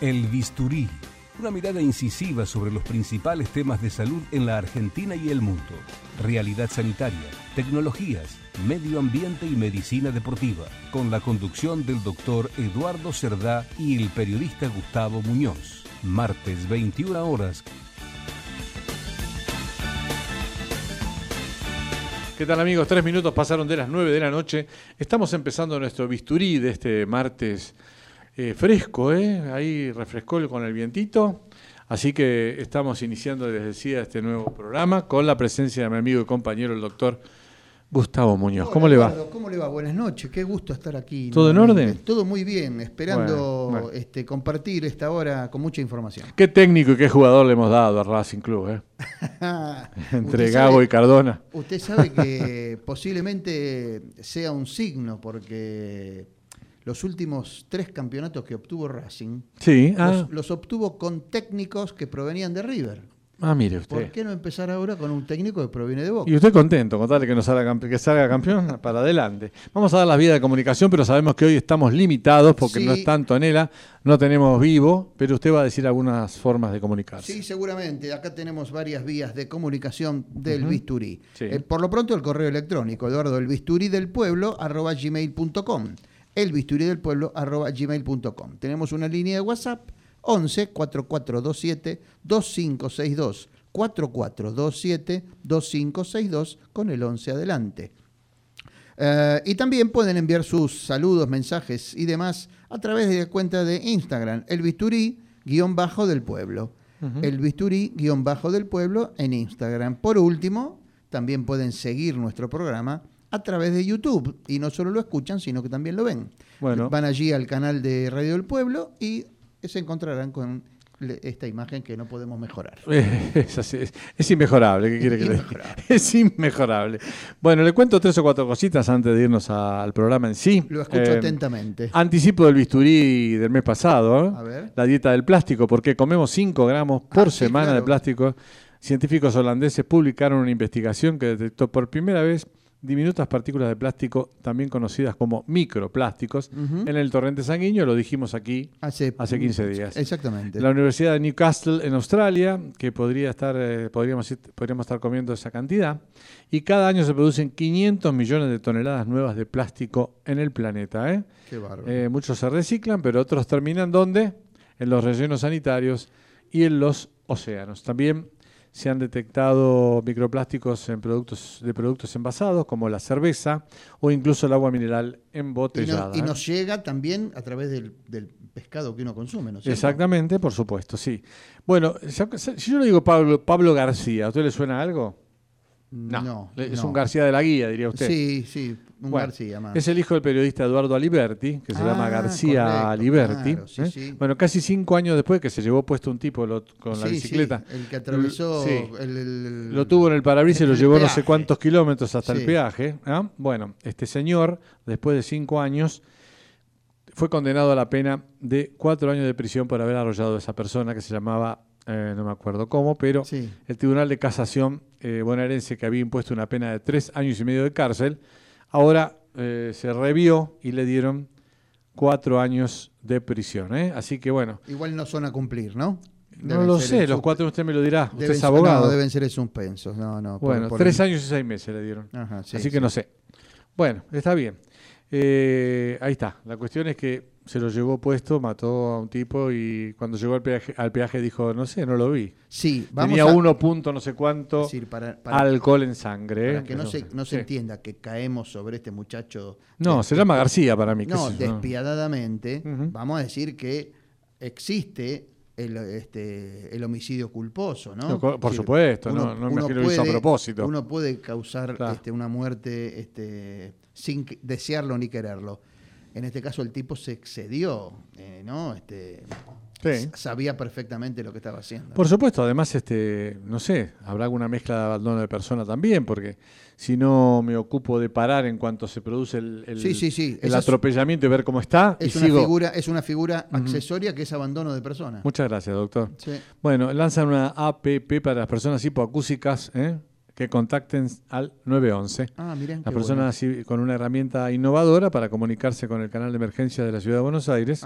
El Bisturí, una mirada incisiva sobre los principales temas de salud en la Argentina y el mundo. Realidad sanitaria, tecnologías, medio ambiente y medicina deportiva, con la conducción del doctor Eduardo Cerdá y el periodista Gustavo Muñoz. Martes 21 horas. ¿Qué tal amigos? Tres minutos pasaron de las nueve de la noche. Estamos empezando nuestro bisturí de este martes eh, fresco, ¿eh? Ahí refrescó con el vientito. Así que estamos iniciando, les decía, este nuevo programa con la presencia de mi amigo y compañero, el doctor Gustavo Muñoz. ¿Cómo le va? ¿Cómo le va? Buenas noches, qué gusto estar aquí. ¿Todo en orden? Todo muy bien, esperando Este, compartir esta hora con mucha información. Qué técnico y qué jugador le hemos dado a Racing Club, ¿eh? Entre Gabo y Cardona. Usted sabe que posiblemente sea un signo, porque los últimos tres campeonatos que obtuvo Racing, sí, ah. los, obtuvo con técnicos que provenían de River. Ah, mire usted. ¿Por qué no empezar ahora con un técnico que proviene de Boca? Y usted contento, contarle que, nos salga, que salga campeón para adelante. Vamos a dar las vías de comunicación, pero sabemos que hoy estamos limitados porque no es tanto Anela, no tenemos vivo, pero usted va a decir algunas formas de comunicarse. Sí, seguramente. Acá tenemos varias vías de comunicación del bisturí. Eh, por lo pronto el correo electrónico, Eduardo, el bisturí del pueblo, arroba gmail.com elbisturí del pueblo arroba gmail.com. Tenemos una línea de WhatsApp 11 4427 2562 4427 2562 con el 11 adelante. Eh, y también pueden enviar sus saludos, mensajes y demás a través de la cuenta de Instagram, el bisturí guion bajo del pueblo. El bisturí guion bajo del pueblo en Instagram. Por último, también pueden seguir nuestro programa a través de YouTube. Y no solo lo escuchan, sino que también lo ven. Bueno. Van allí al canal de Radio del Pueblo y se encontrarán con esta imagen que no podemos mejorar. Es, inmejorable, ¿qué quiere que le diga? Es inmejorable. Bueno, le cuento tres o cuatro cositas antes de irnos al programa en sí. Lo escucho eh, atentamente. Anticipo del bisturí del mes pasado, ¿eh? a ver. la dieta del plástico, porque comemos 5 gramos por ah, semana de plástico. Científicos holandeses publicaron una investigación que detectó por primera vez diminutas partículas de plástico, también conocidas como microplásticos, en el torrente sanguíneo, lo dijimos aquí hace, hace 15 días. Exactamente. La Universidad de Newcastle en Australia, que podría estar, eh, podríamos, podríamos estar comiendo esa cantidad, y cada año se producen 500 millones de toneladas nuevas de plástico en el planeta. ¿eh? Qué bárbaro. Eh, muchos se reciclan, pero otros terminan ¿dónde? En los rellenos sanitarios y en los océanos. También se han detectado microplásticos en productos de productos envasados como la cerveza o incluso el agua mineral embotellada. Y, nos llega también a través del, pescado que uno consume, ¿no? Exactamente, por supuesto, sí. Bueno, si yo le digo Pablo, Pablo García, ¿a usted le suena algo? No, es un García de la Guía, diría usted. Sí, sí, un García más. Es el hijo del periodista Eduardo Aliberti, que se llama ah, García Aliberti. ¿eh? Bueno, casi cinco años después que se llevó puesto un tipo con la bicicleta. el que atravesó. El, lo tuvo en el parabrisas y lo llevó no sé cuántos kilómetros hasta el peaje. ¿ah? Bueno, este señor, después de cinco años, fue condenado a la pena de cuatro años de prisión por haber arrollado a esa persona que se llamaba eh, no me acuerdo cómo, pero el Tribunal de Casación eh, bonaerense que había impuesto una pena de tres años y medio de cárcel, ahora eh, se revió y le dieron cuatro años de prisión. Así que bueno. Igual no son a cumplir, ¿no? no lo sé, los cuatro usted me lo dirá. Usted es abogado. No, deben ser suspensos. No, no, bueno, tres años y seis meses le dieron. Así que no sé. Bueno, está bien. ahí está. La cuestión es que se lo llevó puesto, mató a un tipo y cuando llegó al peaje, al peaje dijo, no sé, no lo vi. Sí, vamos Tenía uno punto no sé cuánto alcohol en sangre. Para que no, se, no se entienda que caemos sobre este muchacho. No, se llama García para mí. No, despiadadamente, vamos a decir que existe el, este, el homicidio culposo, ¿no? por supuesto, no, no me imagino puede, a propósito. Uno puede causar este, una muerte este, sin desearlo ni quererlo. En este caso el tipo se excedió, eh, ¿no? Este, Sabía perfectamente lo que estaba haciendo. Por supuesto, además, este, no sé, habrá alguna mezcla de abandono de persona también, porque si no me ocupo de parar en cuanto se produce el, el, atropellamiento y ver cómo está. Es, una, figura, es una figura accesoria que es abandono de persona. Muchas gracias, doctor. Bueno, lanzan una APP para las personas hipoacúsicas, ¿eh? Que contacten al 911. Ah, miren, Las personas con una herramienta innovadora para comunicarse con el canal de emergencia de la Ciudad de Buenos Aires.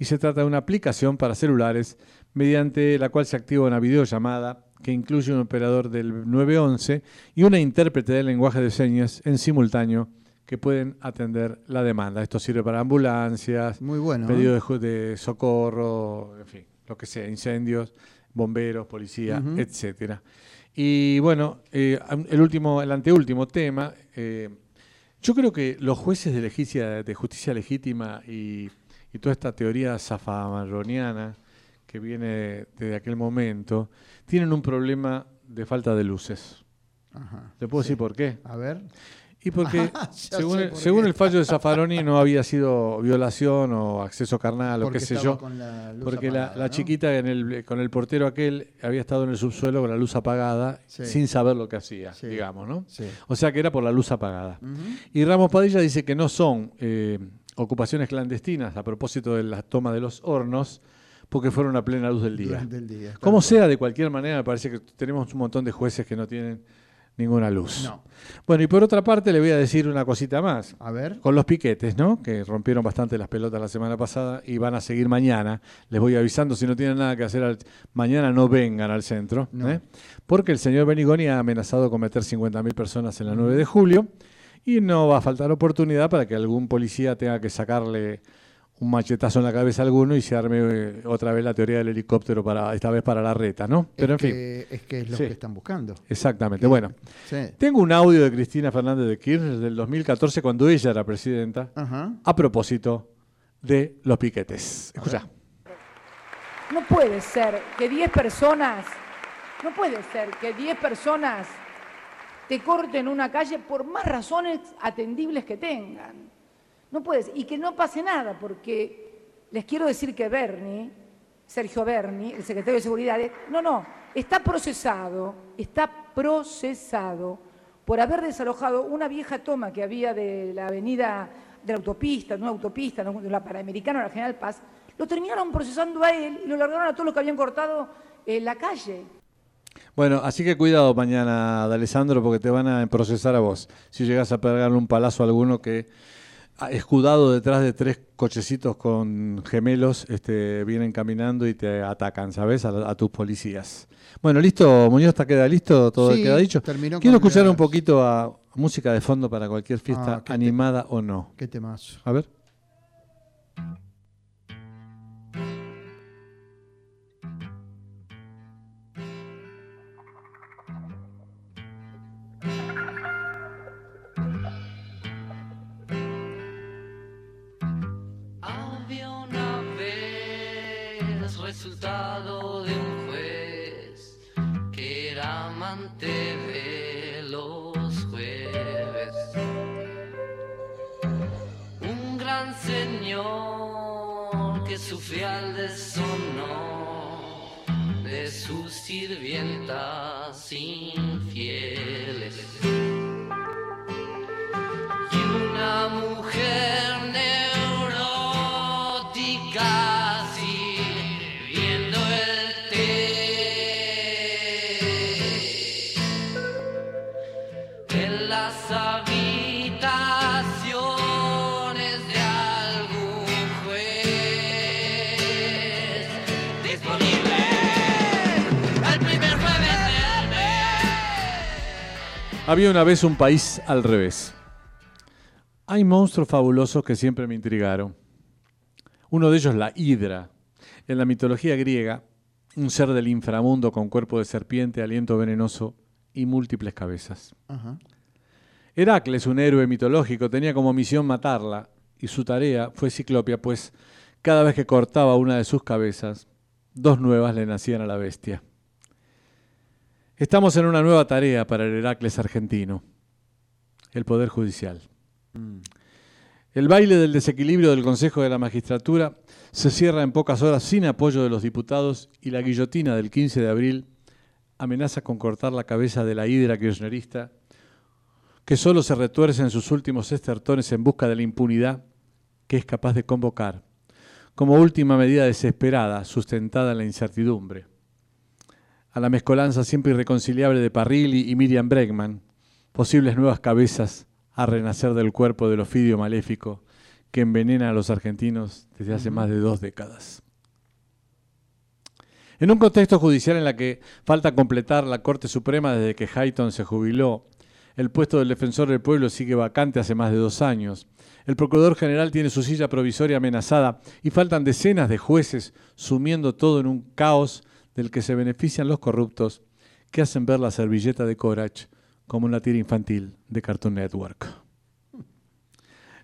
Y se trata de una aplicación para celulares mediante la cual se activa una videollamada que incluye un operador del 911 y una intérprete de lenguaje de señas en simultáneo que pueden atender la demanda. Esto sirve para ambulancias, Muy bueno, pedidos de, de, socorro, en fin, lo que sea, incendios, bomberos, policía, etcétera. Y bueno, eh, el último, el anteúltimo tema. Eh, yo creo que los jueces de, de justicia legítima y, toda esta teoría zafamarroniana que viene desde aquel momento, tienen un problema de falta de luces. Ajá, ¿Te puedo decir por qué? A ver. Y porque, según, el, según el fallo de Zaffaroni, no había sido violación o acceso carnal o qué sé yo. porque la, chiquita en el, con el portero aquel había estado en el subsuelo con la luz apagada sin saber lo que hacía, digamos, ¿no? O sea que era por la luz apagada. Y Ramos Padilla dice que no son eh, ocupaciones clandestinas a propósito de la toma de los hornos, porque fueron a plena luz del día. Como sea, de cualquier manera, me parece que tenemos un montón de jueces que no tienen ninguna luz. No. Bueno, y por otra parte le voy a decir una cosita más. A ver. Con los piquetes, ¿no? Que rompieron bastante las pelotas la semana pasada y van a seguir mañana. Les voy avisando, si no tienen nada que hacer, mañana no vengan al centro. ¿eh? Porque el señor Benigoni ha amenazado con meter 50.000 personas en la 9 de julio y no va a faltar oportunidad para que algún policía tenga que sacarle un machetazo en la cabeza a alguno y se arme eh, otra vez la teoría del helicóptero para esta vez para la reta, ¿no? Pero en fin. Es que es lo que están buscando. Exactamente. Bueno, tengo un audio de Cristina Fernández de Kirchner del 2014 cuando ella era presidenta a propósito de los piquetes. Escucha. No puede ser que 10 personas, no puede ser que 10 personas te corten una calle por más razones atendibles que tengan. No puedes. Y que no pase nada, porque les quiero decir que Bernie, Sergio Berni, el secretario de Seguridad, no, no, está procesado, está procesado por haber desalojado una vieja toma que había de la avenida de la autopista, de una autopista, de la Panamericana, la General Paz, lo terminaron procesando a él y lo largaron a todos los que habían cortado en la calle. Bueno, así que cuidado mañana, Alessandro, porque te van a procesar a vos. Si llegas a pegarle un palazo a alguno que escudado detrás de tres cochecitos con gemelos, este, vienen caminando y te atacan, ¿sabes? A, tus policías. Bueno, listo, Muñoz, ¿está queda listo? ¿Todo queda dicho? Quiero escuchar un poquito a música de fondo para cualquier fiesta ah, animada o no. Qué temazo. A ver. Resultado de un juez que era amante de los jueves. Un gran señor que sufría el deshono de sus sirvientas. Había una vez un país al revés. Hay monstruos fabulosos que siempre me intrigaron. Uno de ellos, la hidra. En la mitología griega, un ser del inframundo con cuerpo de serpiente, aliento venenoso y múltiples cabezas. Heracles, un héroe mitológico, tenía como misión matarla y su tarea fue ciclopia, pues cada vez que cortaba una de sus cabezas, dos nuevas le nacían a la bestia. Estamos en una nueva tarea para el Heracles argentino, el Poder Judicial. Mm. El baile del desequilibrio del Consejo de la Magistratura se cierra en pocas horas sin apoyo de los diputados y la guillotina del 15 de abril amenaza con cortar la cabeza de la hidra kirchnerista que solo se retuerce en sus últimos estertones en busca de la impunidad que es capaz de convocar, como última medida desesperada sustentada en la incertidumbre a la mezcolanza siempre irreconciliable de Parrilli y Miriam Bregman, posibles nuevas cabezas a renacer del cuerpo del ofidio maléfico que envenena a los argentinos desde hace más de dos décadas. En un contexto judicial en la que falta completar la Corte Suprema desde que Hayton se jubiló, el puesto del defensor del pueblo sigue vacante hace más de dos años, el Procurador General tiene su silla provisoria amenazada y faltan decenas de jueces sumiendo todo en un caos del que se benefician los corruptos que hacen ver la servilleta de Corach como una tira infantil de Cartoon Network.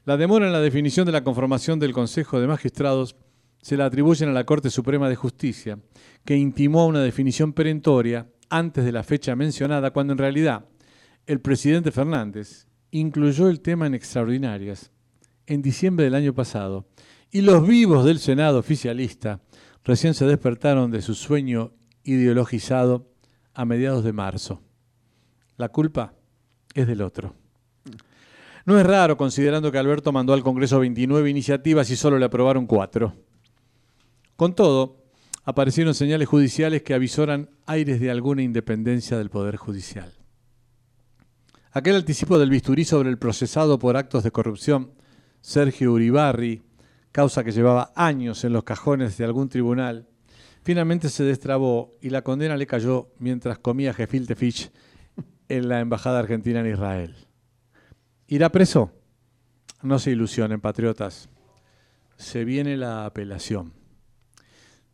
La demora en la definición de la conformación del Consejo de Magistrados se la atribuyen a la Corte Suprema de Justicia, que intimó una definición perentoria antes de la fecha mencionada, cuando en realidad el presidente Fernández incluyó el tema en extraordinarias en diciembre del año pasado y los vivos del Senado oficialista recién se despertaron de su sueño ideologizado a mediados de marzo. La culpa es del otro. No es raro considerando que Alberto mandó al Congreso 29 iniciativas y solo le aprobaron cuatro. Con todo, aparecieron señales judiciales que avisoran aires de alguna independencia del Poder Judicial. Aquel anticipo del bisturí sobre el procesado por actos de corrupción Sergio Uribarri, causa que llevaba años en los cajones de algún tribunal, finalmente se destrabó y la condena le cayó mientras comía gefilte fish en la Embajada Argentina en Israel. ¿Irá preso? No se ilusionen, patriotas. Se viene la apelación.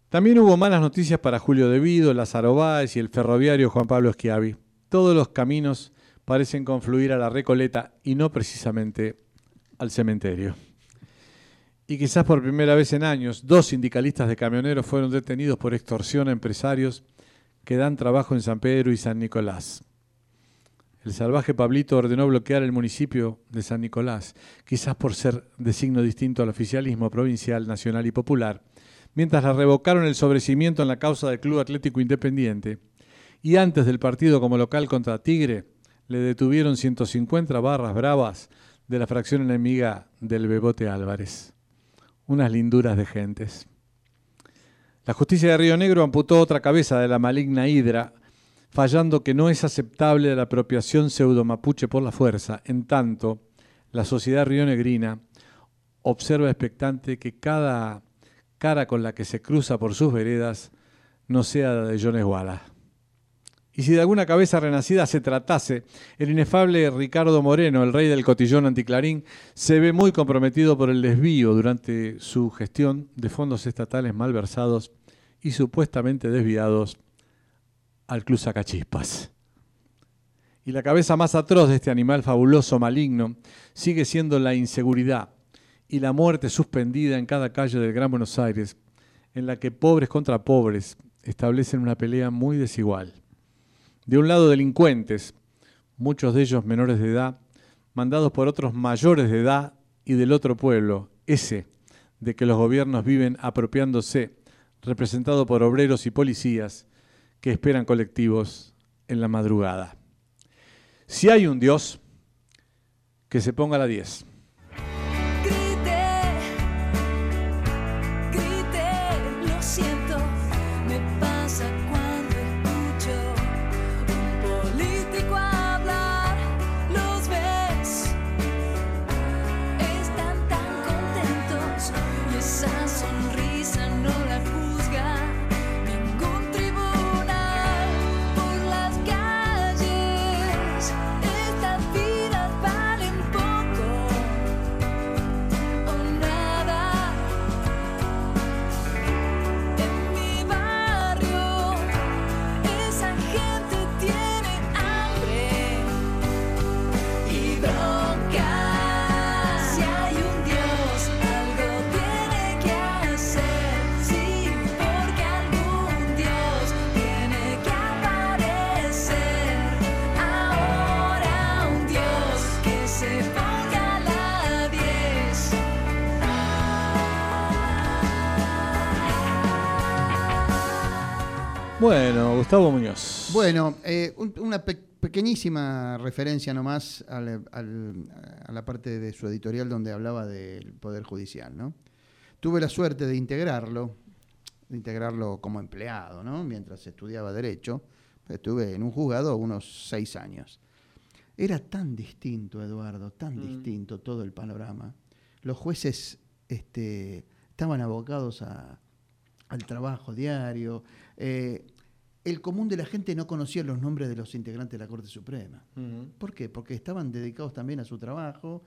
También hubo malas noticias para Julio Devido, Lázaro Báez y el ferroviario Juan Pablo Schiavi. Todos los caminos parecen confluir a la Recoleta y no precisamente al cementerio. Y quizás por primera vez en años, dos sindicalistas de camioneros fueron detenidos por extorsión a empresarios que dan trabajo en San Pedro y San Nicolás. El salvaje Pablito ordenó bloquear el municipio de San Nicolás, quizás por ser de signo distinto al oficialismo provincial, nacional y popular, mientras le revocaron el sobrecimiento en la causa del Club Atlético Independiente, y antes del partido como local contra Tigre, le detuvieron 150 barras bravas de la fracción enemiga del Bebote Álvarez. Unas linduras de gentes. La justicia de Río Negro amputó otra cabeza de la maligna hidra, fallando que no es aceptable la apropiación pseudo-mapuche por la fuerza, en tanto la sociedad rionegrina observa expectante que cada cara con la que se cruza por sus veredas no sea de Jones Wallace. Y si de alguna cabeza renacida se tratase, el inefable Ricardo Moreno, el rey del cotillón anticlarín, se ve muy comprometido por el desvío durante su gestión de fondos estatales malversados y supuestamente desviados al Club Sacachispas. Y la cabeza más atroz de este animal fabuloso maligno sigue siendo la inseguridad y la muerte suspendida en cada calle del Gran Buenos Aires, en la que pobres contra pobres establecen una pelea muy desigual de un lado delincuentes, muchos de ellos menores de edad, mandados por otros mayores de edad y del otro pueblo, ese de que los gobiernos viven apropiándose, representado por obreros y policías que esperan colectivos en la madrugada. Si hay un Dios, que se ponga a la 10. Bueno, Gustavo Muñoz. Bueno, eh, una pequeñísima referencia nomás a la parte de su editorial donde hablaba del Poder Judicial. ¿no? Tuve la suerte de integrarlo integrarlo como empleado, ¿no? Mientras estudiaba Derecho. Estuve en un juzgado unos seis años. Era tan distinto, Eduardo, tan mm. distinto todo el panorama. Los jueces este, estaban abocados al trabajo diario. Eh, el común de la gente no conocía los nombres de los integrantes de la Corte Suprema. ¿Por qué? Porque estaban dedicados también a su trabajo,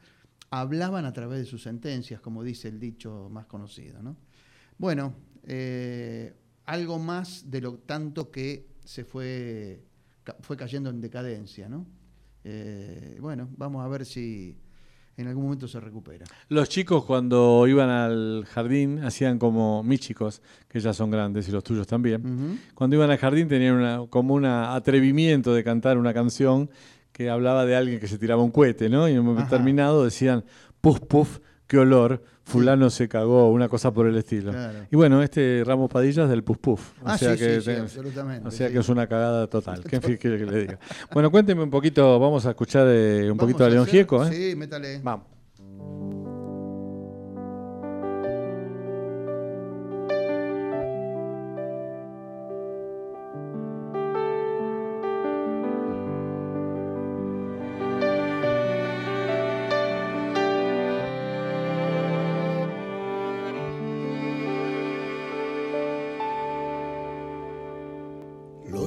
hablaban a través de sus sentencias, como dice el dicho más conocido. ¿no? Bueno, eh, algo más de lo tanto que se fue, fue cayendo en decadencia. ¿no? Eh, bueno, vamos a ver si en algún momento se recupera. Los chicos cuando iban al jardín hacían como mis chicos, que ya son grandes y los tuyos también, cuando iban al jardín tenían como un atrevimiento de cantar una canción que hablaba de alguien que se tiraba un cohete, ¿no? Y en un momento terminado decían, puf, puf, qué olor, fulano se cagó, una cosa por el estilo. Y bueno, este Ramos Padilla es del Puf Puf. O ah, sea sí, que, sí, absolutamente. O sea que es una cagada total. ¿Qué quiere que le diga? Bueno, cuénteme un poquito, vamos a escuchar eh, un poquito a León Gieco. ¿eh? Sí, métale. Vamos.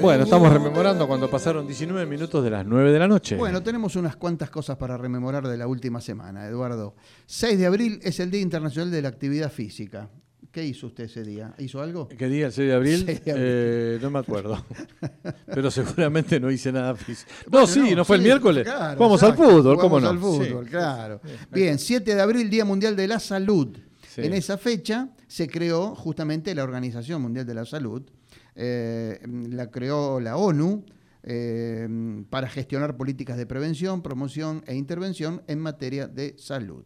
bueno, estamos rememorando cuando pasaron 19 minutos de las 9 de la noche. Bueno, tenemos unas cuantas cosas para rememorar de la última semana, Eduardo. 6 de abril es el Día Internacional de la Actividad Física. ¿Qué hizo usted ese día? ¿Hizo algo? ¿Qué día? ¿El 6 de abril? Eh, no me acuerdo. Pero seguramente no hice nada físico. No, sí, no, fue el miércoles. Vamos al fútbol, ¿cómo no? al fútbol, claro. Bien, 7 de abril, Día Mundial de la Salud. En esa fecha se creó justamente la Organización Mundial de la Salud. Eh, la creó la ONU. Eh, para gestionar políticas de prevención, promoción e intervención en materia de salud.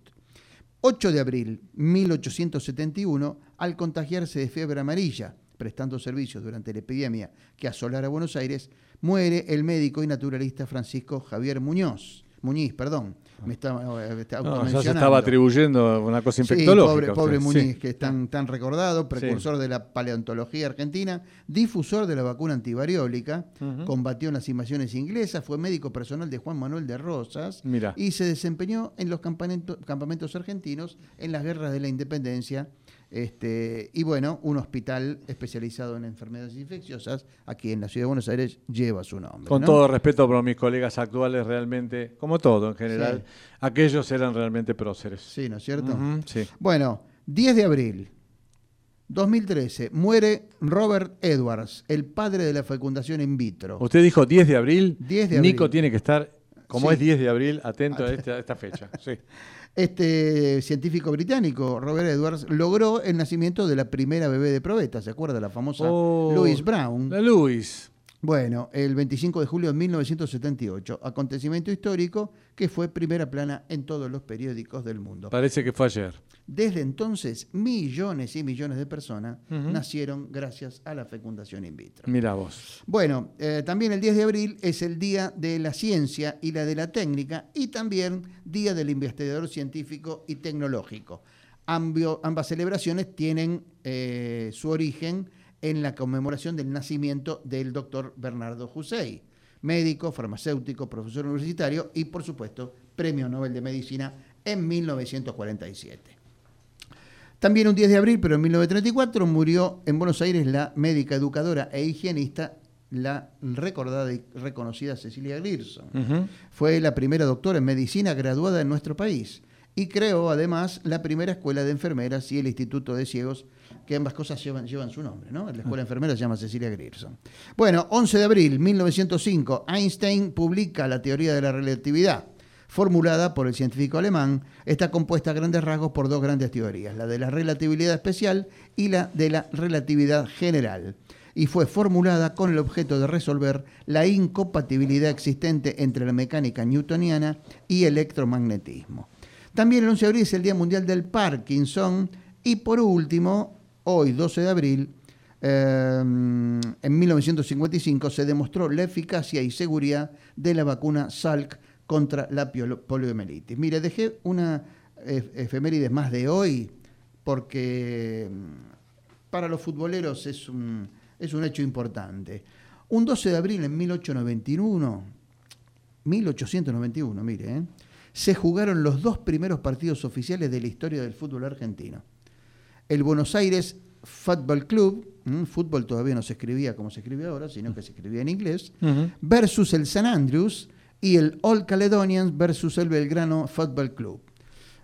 8 de abril 1871, al contagiarse de fiebre amarilla, prestando servicios durante la epidemia que asolara Buenos Aires, muere el médico y naturalista Francisco Javier Muñoz, Muñiz, perdón, me eh, ya se estaba atribuyendo una cosa infectológica. pobre, Muñiz, que es tan, tan recordado, precursor de la paleontología argentina, difusor de la vacuna antivariólica, combatió en las invasiones inglesas, fue médico personal de Juan Manuel de Rosas y se desempeñó en los campamentos argentinos en las guerras de la independencia este, y bueno, un hospital especializado en enfermedades infecciosas aquí en la ciudad de Buenos Aires lleva su nombre. Con todo respeto por mis colegas actuales, realmente, como todo en general, aquellos eran realmente próceres. Sí, ¿no es cierto? sí. Bueno, 10 de abril 2013, muere Robert Edwards, el padre de la fecundación in vitro. Usted dijo 10 de abril. 10 de abril. Nico tiene que estar, como es 10 de abril, atento a esta, a esta fecha. Sí. Este científico británico, Robert Edwards, logró el nacimiento de la primera bebé de probeta, ¿se acuerda? La famosa oh, Louise Brown. La Louise. Bueno, el 25 de julio de 1978, acontecimiento histórico que fue primera plana en todos los periódicos del mundo. Parece que fue ayer. Desde entonces, millones y millones de personas nacieron gracias a la fecundación in vitro. Mira vos. Bueno, eh, también el 10 de abril es el Día de la Ciencia y la de la Técnica y también Día del Investigador Científico y Tecnológico. ambas celebraciones tienen eh, su origen en la conmemoración del nacimiento del doctor Bernardo Hussein, médico, farmacéutico, profesor universitario y, por supuesto, Premio Nobel de Medicina en 1947. También un 10 de abril, pero en 1934, murió en Buenos Aires la médica educadora e higienista, la recordada y reconocida Cecilia Grierson. Fue la primera doctora en medicina graduada en nuestro país y creó además la primera escuela de enfermeras y el Instituto de Ciegos que ambas cosas llevan, llevan su nombre, ¿no? La escuela enfermera se llama Cecilia Grierson. Bueno, 11 de abril 1905, Einstein publica la teoría de la relatividad, formulada por el científico alemán. Está compuesta a grandes rasgos por dos grandes teorías, la de la relatividad especial y la de la relatividad general. y fue formulada con el objeto de resolver la incompatibilidad existente entre la mecánica newtoniana y electromagnetismo. También el 11 de abril es el Día Mundial del Parkinson y por último, hoy 12 de abril, em, en 1955 se demostró la eficacia y seguridad de la vacuna Salk contra la poliomielitis. Mire, dejé una efemérides más de hoy porque mm, para los futboleros es un, es un hecho importante. Un 12 de abril en 1891, 1891, mire, ¿eh? se jugaron los dos primeros partidos oficiales de la historia del fútbol argentino. El Buenos Aires Football Club, fútbol todavía no se escribía como se escribe ahora, sino que se escribía en inglés, versus el San Andrews y el All Caledonians versus el Belgrano Football Club.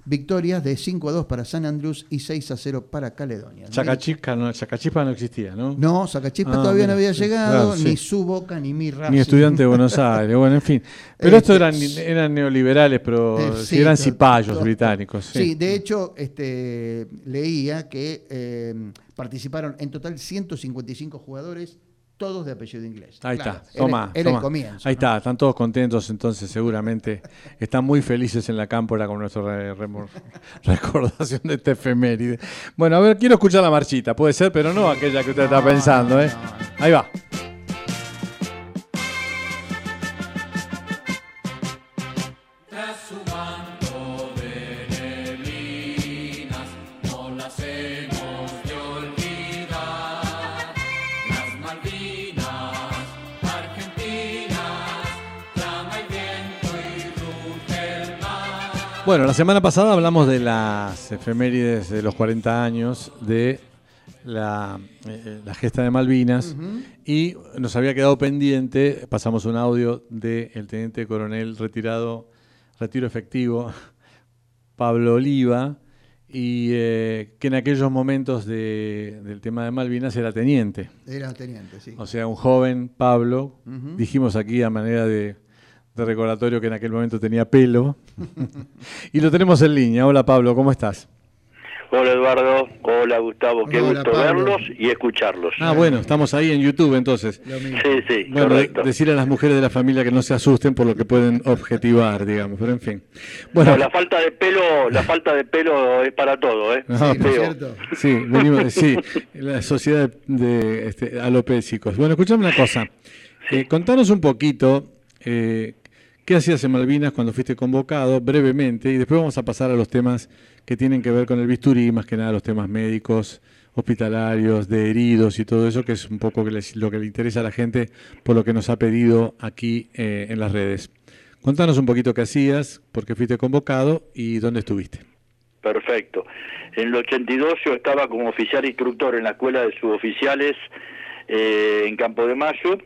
Victorias de 5 a 2 para San Andrews y 6 a 0 para Caledonia. Sacachispa no, no existía, ¿no? No, Sacachispa ah, todavía no había llegado, ni su boca, ni mi raza. Ni estudiante de Buenos Aires, bueno, en fin. Pero estos eran, eran neoliberales, pero eh, eran cipayos británicos. Sí. de hecho, este, leía que eh, participaron en total 155 jugadores todos de apellido inglés. Ahí está, toma, Ahí está, están todos contentos, entonces seguramente están muy felices en la cámpora con nuestra recordación de este efeméride. Bueno, a ver, quiero escuchar la marchita, puede ser, pero no aquella que usted está pensando, ¿eh? Ahí va. Bueno, la semana pasada hablamos de las efemérides de los 40 años de la, eh, gesta de Malvinas y nos había quedado pendiente, pasamos un audio del teniente coronel retirado, retiro efectivo, Pablo Oliva, y eh, que en aquellos momentos del tema de Malvinas era teniente. Era teniente, sí. O sea, un joven Pablo, dijimos aquí a manera de de recordatorio que en aquel momento tenía pelo. y lo tenemos en línea. Hola Pablo, ¿cómo estás? Hola Eduardo, hola Gustavo, qué gusto verlos y escucharlos. Ah, bueno, estamos ahí en YouTube entonces. Sí, sí. Bueno, decir a las mujeres de la familia que no se asusten por lo que pueden objetivar, digamos, pero en fin. Bueno, la falta de pelo, la falta de pelo es para todo, ¿eh? Ah, sí, venimos, sí, la sociedad de este, alopécicos. Bueno, escuchame una cosa. Eh, contanos un poquito eh, ¿Qué hacías en Malvinas cuando fuiste convocado? Brevemente, y después vamos a pasar a los temas que tienen que ver con el bisturí, más que nada los temas médicos, hospitalarios, de heridos y todo eso, que es un poco lo que le interesa a la gente por lo que nos ha pedido aquí eh, en las redes. Contanos un poquito qué hacías, por qué fuiste convocado y dónde estuviste. Perfecto. En el 82 yo estaba como oficial instructor en la escuela de suboficiales eh, en Campo de Mayo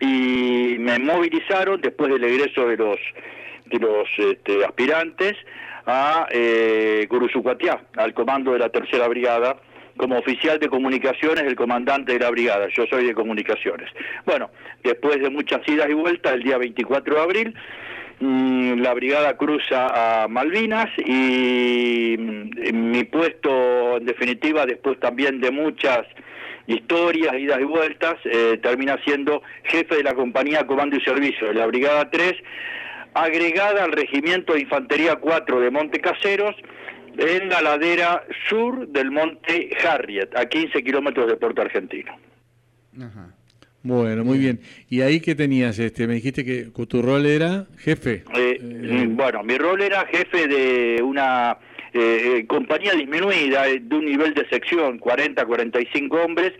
y me movilizaron después del egreso de los de los este, aspirantes a eh, al comando de la tercera brigada, como oficial de comunicaciones del comandante de la brigada, yo soy de comunicaciones. Bueno, después de muchas idas y vueltas, el día 24 de abril, mm, la brigada cruza a Malvinas y mm, mi puesto, en definitiva, después también de muchas historias, idas y vueltas, eh, termina siendo jefe de la compañía Comando y Servicio de la Brigada 3, agregada al Regimiento de Infantería 4 de Monte Caseros, en la ladera sur del Monte Harriet, a 15 kilómetros de Puerto Argentino. Bueno, muy bien. ¿Y ahí qué tenías? Este, me dijiste que tu rol era jefe. Eh, eh, bueno, mi rol era jefe de una eh, eh, compañía disminuida eh, de un nivel de sección, 40, 45 hombres,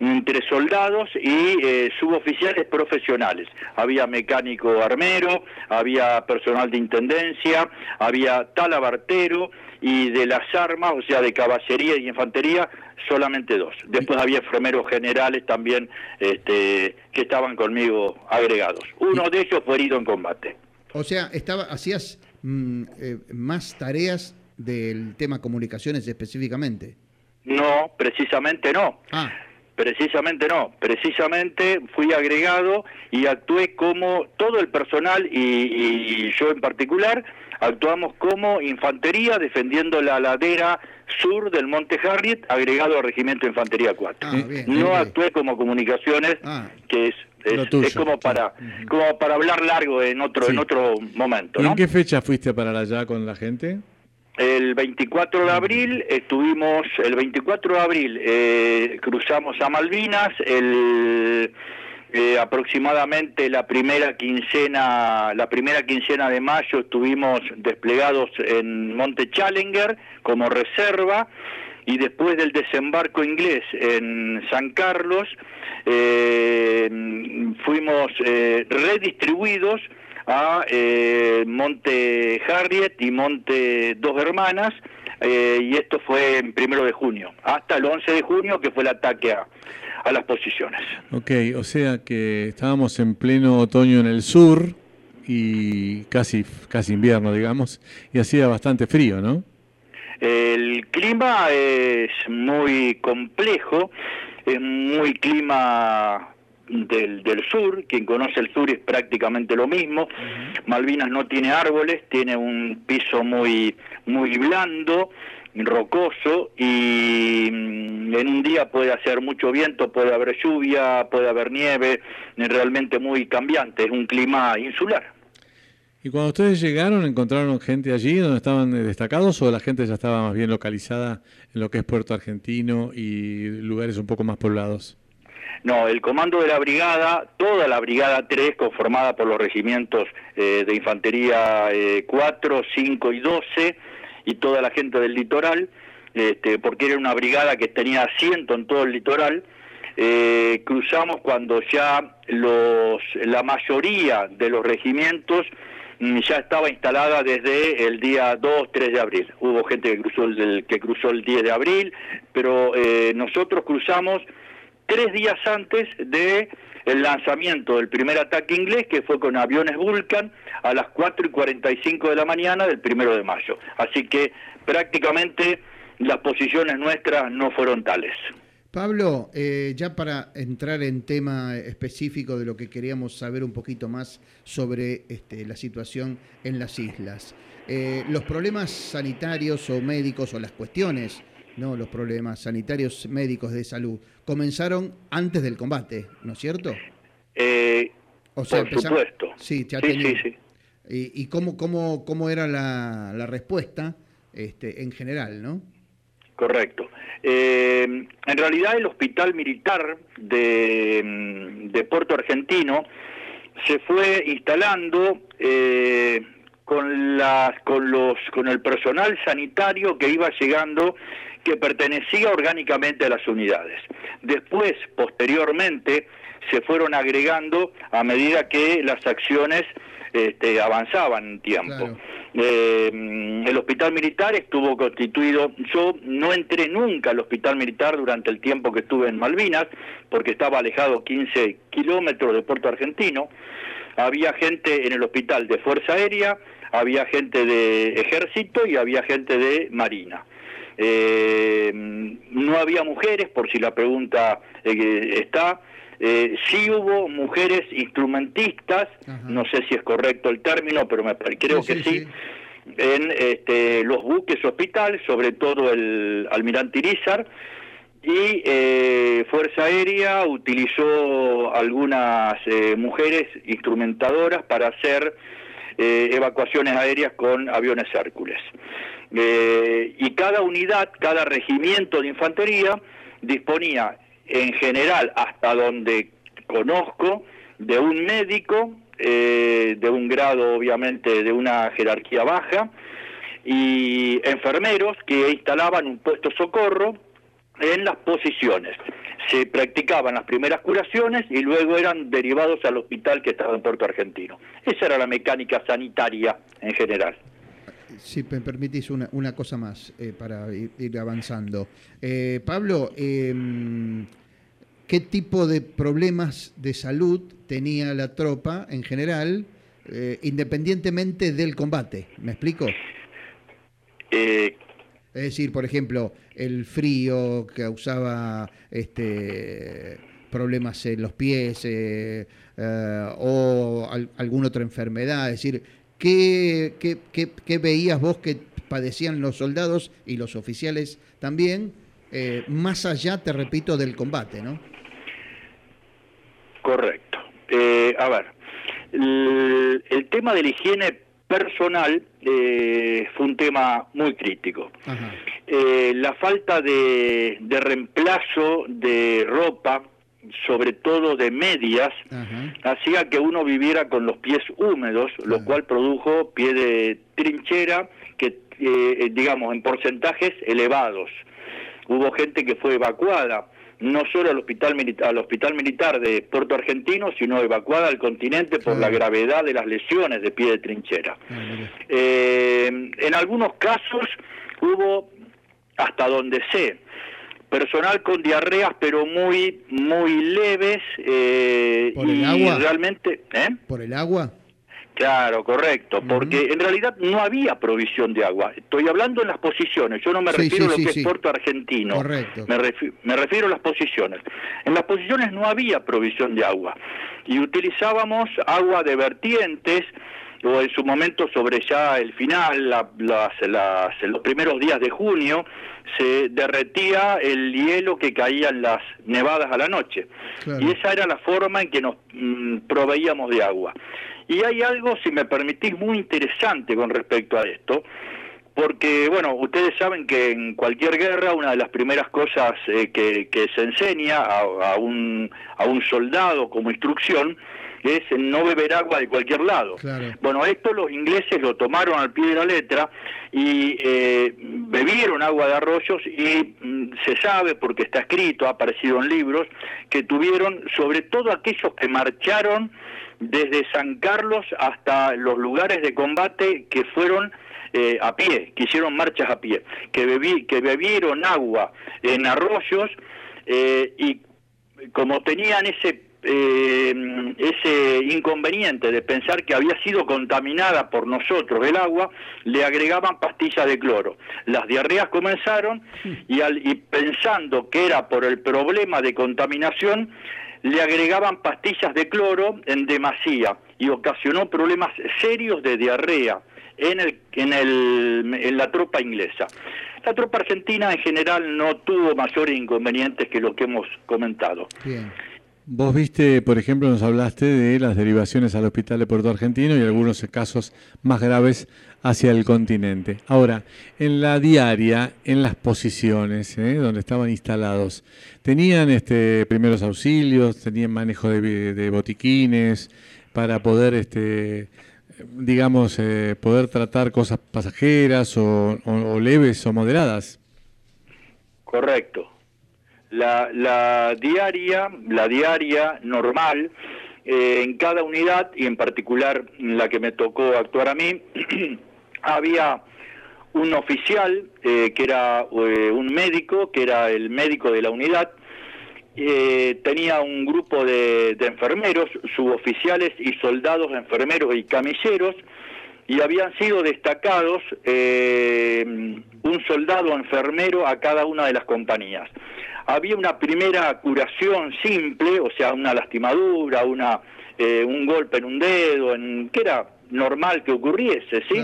entre soldados y eh, suboficiales profesionales. Había mecánico armero, había personal de intendencia, había talabartero y de las armas, o sea, de caballería y infantería, solamente dos. Después había enfermeros generales también este, que estaban conmigo agregados. Uno de ellos fue herido en combate. O sea, estaba, hacías mm, más tareas del tema comunicaciones específicamente? No, precisamente no. Ah. Precisamente no, precisamente fui agregado y actué como todo el personal y, yo en particular actuamos como infantería defendiendo la ladera sur del Monte Harriet agregado al Regimiento de Infantería 4. Ah, no actué como comunicaciones, ah. que es es, como para como para hablar largo en otro en otro momento. ¿Y en qué fecha fuiste para allá con la gente? El 24 de abril estuvimos, el 24 de abril eh, cruzamos a Malvinas, el, eh, aproximadamente la primera quincena, la primera quincena de mayo estuvimos desplegados en Monte Challenger como reserva y después del desembarco inglés en San Carlos eh, fuimos redistribuidos a eh, Monte Harriet y Monte Dos Hermanas, eh, y esto fue en primero de junio, hasta el 11 de junio que fue el ataque a, a las posiciones. Ok, o sea que estábamos en pleno otoño en el sur y casi, casi invierno, digamos, y hacía bastante frío, ¿no? El clima es muy complejo, es muy clima del, del sur, quien conoce el sur es prácticamente lo mismo. Malvinas no tiene árboles, tiene un piso muy, muy blando, rocoso y mm, en un día puede hacer mucho viento, puede haber lluvia, puede haber nieve, es realmente muy cambiante, es un clima insular. ¿Y cuando ustedes llegaron, encontraron gente allí donde estaban destacados o la gente ya estaba más bien localizada en lo que es Puerto Argentino y lugares un poco más poblados? No, el comando de la brigada, toda la brigada 3, conformada por los regimientos eh, de infantería 4, eh, 5 y 12, y toda la gente del litoral, este, porque era una brigada que tenía asiento en todo el litoral, eh, cruzamos cuando ya los, la mayoría de los regimientos mm, ya estaba instalada desde el día 2, 3 de abril. Hubo gente que cruzó el, que cruzó el 10 de abril, pero nosotros cruzamos tres días antes de el lanzamiento del primer ataque inglés, que fue con aviones Vulcan a las 4 y 45 de la mañana del primero de mayo. Así que prácticamente las posiciones nuestras no fueron tales. Pablo, eh, ya para entrar en tema específico de lo que queríamos saber un poquito más sobre este, la situación en las islas, eh, los problemas sanitarios o médicos o las cuestiones no los problemas sanitarios médicos de salud comenzaron antes del combate, ¿no es cierto? Eh, por supuesto. Sí, ya sí, sí, ¿Y, cómo, cómo, cómo era la, respuesta este, en general, no? Correcto. Eh, en realidad el hospital militar de, de Puerto Argentino se fue instalando eh, con las con los con el personal sanitario que iba llegando que pertenecía orgánicamente a las unidades. Después, posteriormente, se fueron agregando a medida que las acciones este, avanzaban en tiempo. Eh, el hospital militar estuvo constituido, yo no entré nunca al hospital militar durante el tiempo que estuve en Malvinas, porque estaba alejado 15 kilómetros de Puerto Argentino, había gente en el hospital de Fuerza Aérea, había gente de Ejército y había gente de Marina. Eh, no había mujeres, por si la pregunta eh, está. Eh, sí hubo mujeres instrumentistas, no sé si es correcto el término, pero me, creo que sí, en este, los buques hospital, sobre todo el almirante Irizar, y eh, Fuerza Aérea utilizó algunas mujeres instrumentadoras para hacer evacuaciones aéreas con aviones Hércules. Eh, y cada unidad, cada regimiento de infantería disponía en general, hasta donde conozco, de un médico, eh, de un grado obviamente de una jerarquía baja, y enfermeros que instalaban un puesto socorro en las posiciones. Se practicaban las primeras curaciones y luego eran derivados al hospital que estaba en Puerto Argentino. Esa era la mecánica sanitaria en general. Si me permitís una, una cosa más eh, para ir, avanzando. Eh, Pablo, em, ¿qué tipo de problemas de salud tenía la tropa en general, eh, independientemente del combate? ¿Me explico? Es decir, por ejemplo, el frío que causaba este, problemas en los pies eh, eh, o alguna otra enfermedad. Es decir, ¿qué, qué, veías vos que padecían los soldados y los oficiales también, eh, más allá, te repito, del combate, ¿no? Correcto. a ver, el, tema de la higiene personal fue un tema muy crítico. la falta de, de, reemplazo de ropa sobre todo de medias, hacía que uno viviera con los pies húmedos, lo cual produjo pie de trinchera, que eh, digamos en porcentajes elevados. Hubo gente que fue evacuada, no solo al hospital, al hospital militar de Puerto Argentino, sino evacuada al continente por la gravedad de las lesiones de pie de trinchera. Ah, eh, en algunos casos hubo, hasta donde sé, personal con diarreas pero muy muy leves eh, ¿Por el agua? realmente ¿eh? por el agua Claro, correcto, porque en realidad no había provisión de agua. Estoy hablando en las posiciones, yo no me refiero a lo que es Puerto Argentino, correcto. Me, me refiero a las posiciones. En las posiciones no había provisión de agua y utilizábamos agua de vertientes, o en su momento sobre ya el final, las, los primeros días de junio, se derretía el hielo que caía en las nevadas a la noche. Y esa era la forma en que nos mm, proveíamos de agua. Y hay algo, si me permitís, muy interesante con respecto a esto, porque, bueno, ustedes saben que en cualquier guerra una de las primeras cosas eh, que, se enseña a, un, a un soldado como instrucción es no beber agua de cualquier lado. Bueno, esto los ingleses lo tomaron al pie de la letra y eh, bebieron agua de arroyos y mm, se sabe, porque está escrito, ha aparecido en libros, que tuvieron, sobre todo aquellos que marcharon desde San Carlos hasta los lugares de combate que fueron eh, a pie, que hicieron marchas a pie, que, bebí, que bebieron agua en arroyos eh, y como tenían ese eh, ese inconveniente de pensar que había sido contaminada por nosotros el agua, le agregaban pastillas de cloro. Las diarreas comenzaron y, al, y pensando que era por el problema de contaminación, le agregaban pastillas de cloro en demasía y ocasionó problemas serios de diarrea en, el, en, el, en la tropa inglesa. La tropa argentina en general no tuvo mayores inconvenientes que lo que hemos comentado. Bien. Vos viste, por ejemplo, nos hablaste de las derivaciones al Hospital de Puerto Argentino y algunos casos más graves hacia el continente. Ahora, en la diaria, en las posiciones ¿eh? donde estaban instalados, ¿tenían este, primeros auxilios, tenían manejo de, botiquines para poder, este, digamos, eh, poder tratar cosas pasajeras o leves o moderadas? Correcto la, la diaria, la diaria normal, eh, en cada unidad, y en particular la que me tocó actuar a mí, había un oficial eh, que era eh, un médico, que era el médico de la unidad, tenía un grupo de, de, enfermeros, suboficiales y soldados enfermeros y camilleros, y habían sido destacados un soldado enfermero a cada una de las compañías había una primera curación simple, o sea, una lastimadura, una, eh, un golpe en un dedo, en, que era normal que ocurriese, ¿sí?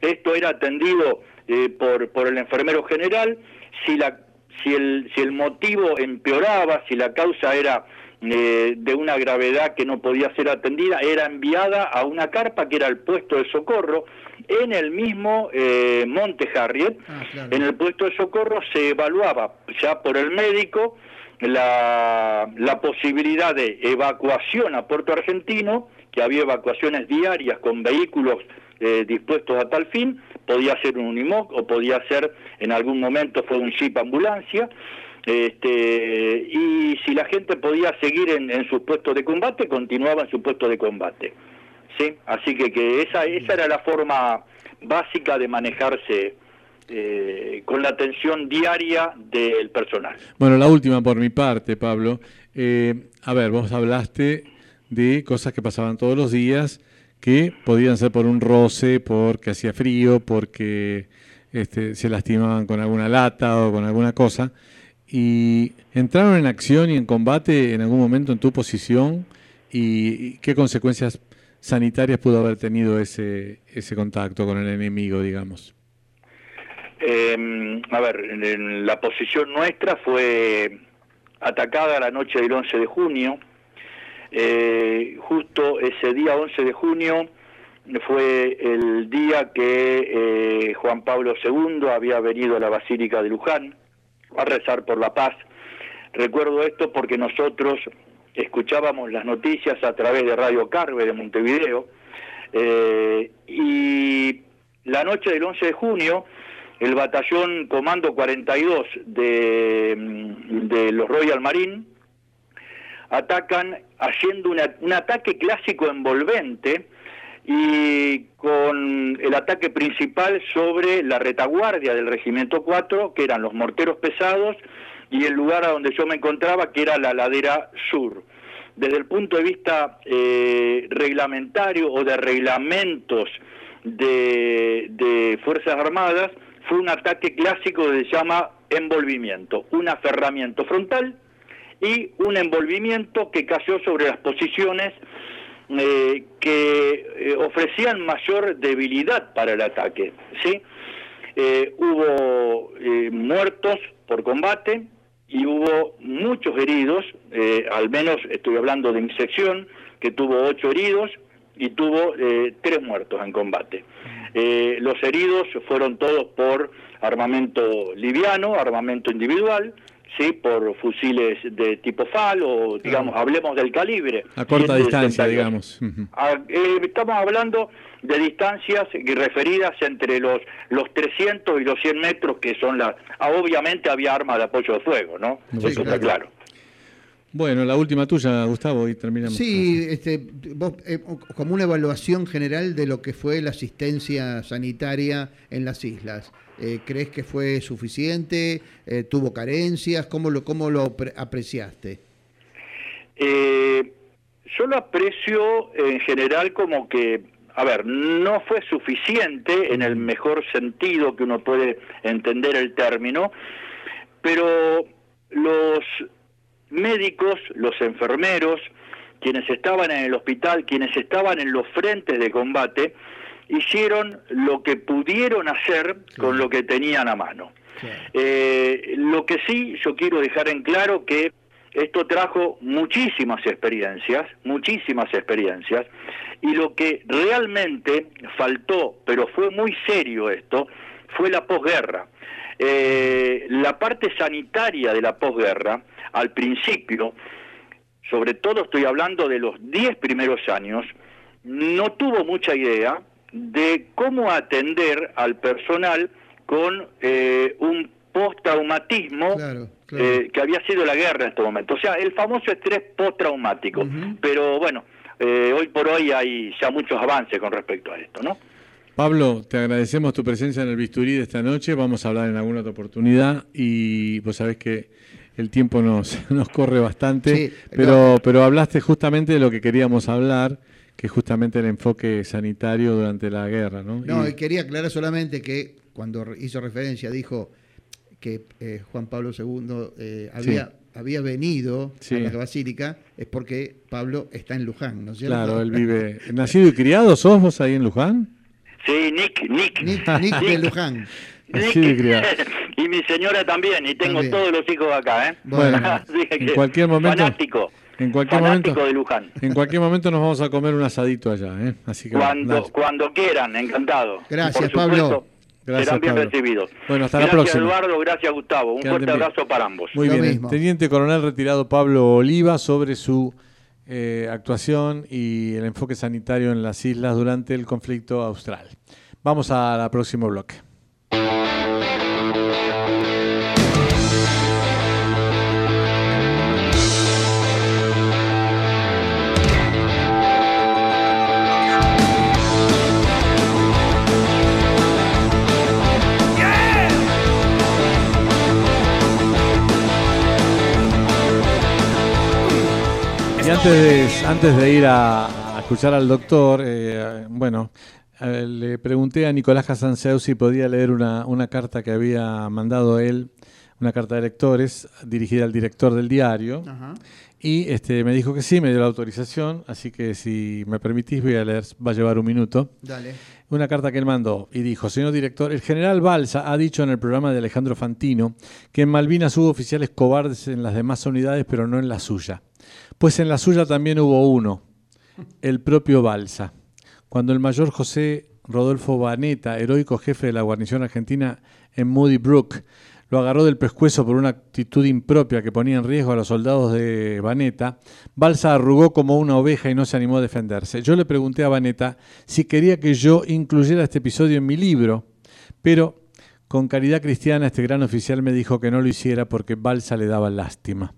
Esto era atendido eh, por, por el enfermero general, si, la, si, el, si el motivo empeoraba, si la causa era eh, de una gravedad que no podía ser atendida, era enviada a una carpa que era el puesto de socorro, en el mismo eh, Monte Harriet, ah, en el puesto de socorro se evaluaba ya por el médico la, la posibilidad de evacuación a Puerto Argentino, que había evacuaciones diarias con vehículos eh, dispuestos a tal fin, podía ser un Unimoc o podía ser en algún momento fue un jeep ambulancia, este, y si la gente podía seguir en, en sus puestos de combate, continuaba en su puesto de combate. ¿sí? Así que, que esa, esa era la forma básica de manejarse eh, con la atención diaria del personal. Bueno, la última por mi parte, Pablo. Eh, a ver, vos hablaste de cosas que pasaban todos los días, que podían ser por un roce, porque hacía frío, porque este, se lastimaban con alguna lata o con alguna cosa. ¿Y entraron en acción y en combate en algún momento en tu posición? ¿Y qué consecuencias sanitarias pudo haber tenido ese, ese contacto con el enemigo, digamos? Eh, a ver, la posición nuestra fue atacada la noche del 11 de junio. Eh, justo ese día 11 de junio fue el día que eh, Juan Pablo II había venido a la Basílica de Luján a rezar por la paz. Recuerdo esto porque nosotros escuchábamos las noticias a través de Radio Carve de Montevideo eh, y la noche del 11 de junio el batallón Comando 42 de, de los Royal Marine atacan haciendo un ataque clásico envolvente y con el ataque principal sobre la retaguardia del Regimiento 4, que eran los morteros pesados, y el lugar a donde yo me encontraba, que era la ladera sur. Desde el punto de vista eh, reglamentario o de reglamentos de, de Fuerzas Armadas, fue un ataque clásico que se llama envolvimiento, un aferramiento frontal y un envolvimiento que cayó sobre las posiciones eh, que eh, ofrecían mayor debilidad para el ataque. ¿sí? Eh, hubo muertos por combate y hubo muchos heridos, al menos estoy hablando de mi sección, que tuvo ocho heridos y tuvo tres muertos en combate. los heridos fueron todos por armamento liviano, armamento individual, sí por fusiles de tipo FAL o digamos hablemos del calibre. A corta distancia digamos. Ah, eh, estamos hablando de distancias referidas entre los los 300 y los 100 metros que son las ah, obviamente había armas de apoyo de fuego no eso está claro bueno, la última tuya, Gustavo, y terminamos. Sí, este, vos, eh, como una evaluación general de lo que fue la asistencia sanitaria en las islas. Eh, ¿Crees que fue suficiente? Eh, ¿Tuvo carencias? ¿Cómo lo, cómo lo apreciaste? Eh, yo lo aprecio en general como que, a ver, no fue suficiente en el mejor sentido que uno puede entender el término, pero los médicos, los enfermeros, quienes estaban en el hospital, quienes estaban en los frentes de combate, hicieron lo que pudieron hacer con lo que tenían a mano. Eh, lo que sí yo quiero dejar en claro que esto trajo muchísimas experiencias, muchísimas experiencias, y lo que realmente faltó, pero fue muy serio esto, fue la posguerra. Eh, la parte sanitaria de la posguerra, al principio, sobre todo estoy hablando de los 10 primeros años, no tuvo mucha idea de cómo atender al personal con eh, un postraumatismo eh, que había sido la guerra en este momento. O sea, el famoso estrés postraumático. Pero bueno, eh, hoy por hoy hay ya muchos avances con respecto a esto, ¿no? Pablo, te agradecemos tu presencia en el bisturí de esta noche. Vamos a hablar en alguna otra oportunidad y vos sabés que el tiempo nos, nos corre bastante, pero, pero hablaste justamente de lo que queríamos hablar que justamente el enfoque sanitario durante la guerra, ¿no? No, y, quería aclarar solamente que cuando hizo referencia dijo que eh, Juan Pablo II eh, había, había venido a la basílica, es porque Pablo está en Luján, ¿no es cierto? Claro, él vive. ¿Nacido y criado sos vos ahí en Luján? Sí, Nick, Nick. Nick, Nick de Luján. Nacido y mi señora también, y tengo todos los hijos acá, ¿eh? Bueno, en cualquier momento. Fanático. En cualquier momento, de Luján. En cualquier momento nos vamos a comer un asadito allá, ¿eh? Así que cuando, cuando quieran, encantado. Gracias, Pablo. Gracias, serán bien recibidos. Bueno, hasta la próxima. Gracias, Eduardo. Gracias, Gustavo. Un fuerte abrazo para ambos. Muy bien. Teniente Coronel retirado Pablo Oliva sobre su eh, actuación y el enfoque sanitario en las islas durante el conflicto austral. Vamos al próximo bloque. Antes de, antes de ir a, escuchar al doctor, eh, bueno, le pregunté a Nicolás Casanseu si podía leer una, una carta que había mandado él, una carta de lectores dirigida al director del diario. Y este, me dijo que sí, me dio la autorización, así que si me permitís voy a leer, va a llevar un minuto. Dale. Una carta que él mandó y dijo, señor director, el general Balsa ha dicho en el programa de Alejandro Fantino que en Malvinas hubo oficiales cobardes en las demás unidades, pero no en la suya. Pues en la suya también hubo uno, el propio Balsa. Cuando el mayor José Rodolfo Baneta, heroico jefe de la guarnición argentina en Moody Brook, lo agarró del pescuezo por una actitud impropia que ponía en riesgo a los soldados de Baneta, Balsa arrugó como una oveja y no se animó a defenderse. Yo le pregunté a Baneta si quería que yo incluyera este episodio en mi libro, pero con caridad cristiana este gran oficial me dijo que no lo hiciera porque Balsa le daba lástima.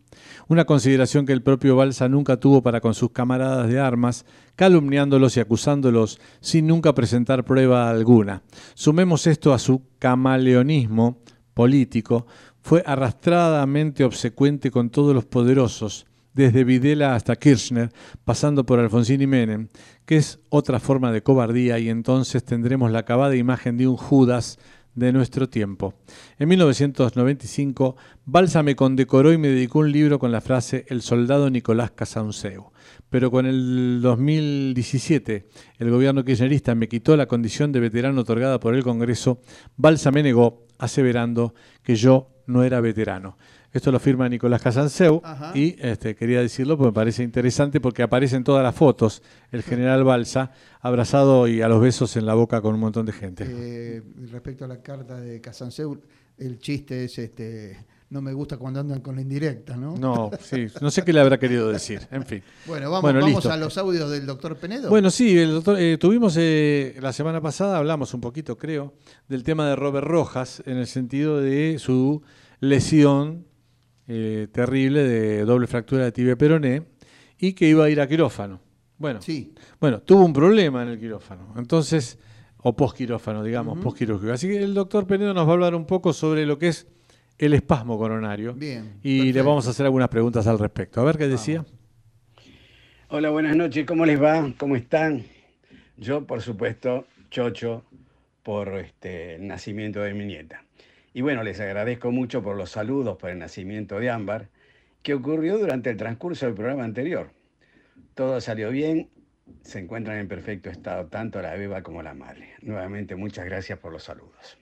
Una consideración que el propio Balsa nunca tuvo para con sus camaradas de armas, calumniándolos y acusándolos sin nunca presentar prueba alguna. Sumemos esto a su camaleonismo político, fue arrastradamente obsecuente con todos los poderosos, desde Videla hasta Kirchner, pasando por Alfonsín y Menem, que es otra forma de cobardía y entonces tendremos la acabada imagen de un Judas de nuestro tiempo. En 1995, Balsa me condecoró y me dedicó un libro con la frase El soldado Nicolás Casaunceu. Pero con el 2017, el gobierno kirchnerista me quitó la condición de veterano otorgada por el Congreso, Balsa me negó, aseverando que yo no era veterano. Esto lo firma Nicolás Casanseu y este, quería decirlo porque me parece interesante porque aparecen todas las fotos el general Balsa abrazado y a los besos en la boca con un montón de gente. Eh, respecto a la carta de Casanseu, el chiste es este no me gusta cuando andan con la indirecta, ¿no? No, sí, no sé qué le habrá querido decir, en fin. Bueno, vamos, a los audios del doctor Penedo. Bueno, sí, el doctor, eh, tuvimos eh, la semana pasada, hablamos un poquito, creo, del tema de Robert Rojas, en el sentido de su lesión eh, terrible de doble fractura de tibia peroné y que iba a ir a quirófano. Bueno, sí. bueno, tuvo un problema en el quirófano. Entonces, o posquirófano, digamos, uh Así que el doctor Penedo nos va a hablar un poco sobre lo que es el espasmo coronario. Bien. Y le vamos a hacer algunas preguntas al respecto. A ver qué decía. Hola, buenas noches. ¿Cómo les va? ¿Cómo están? Yo, por supuesto, chocho por este, el nacimiento de mi nieta. Y bueno, les agradezco mucho por los saludos por el nacimiento de Ámbar, que ocurrió durante el transcurso del programa anterior. Todo salió bien, se encuentran en perfecto estado tanto la beba como la madre. Nuevamente, muchas gracias por los saludos.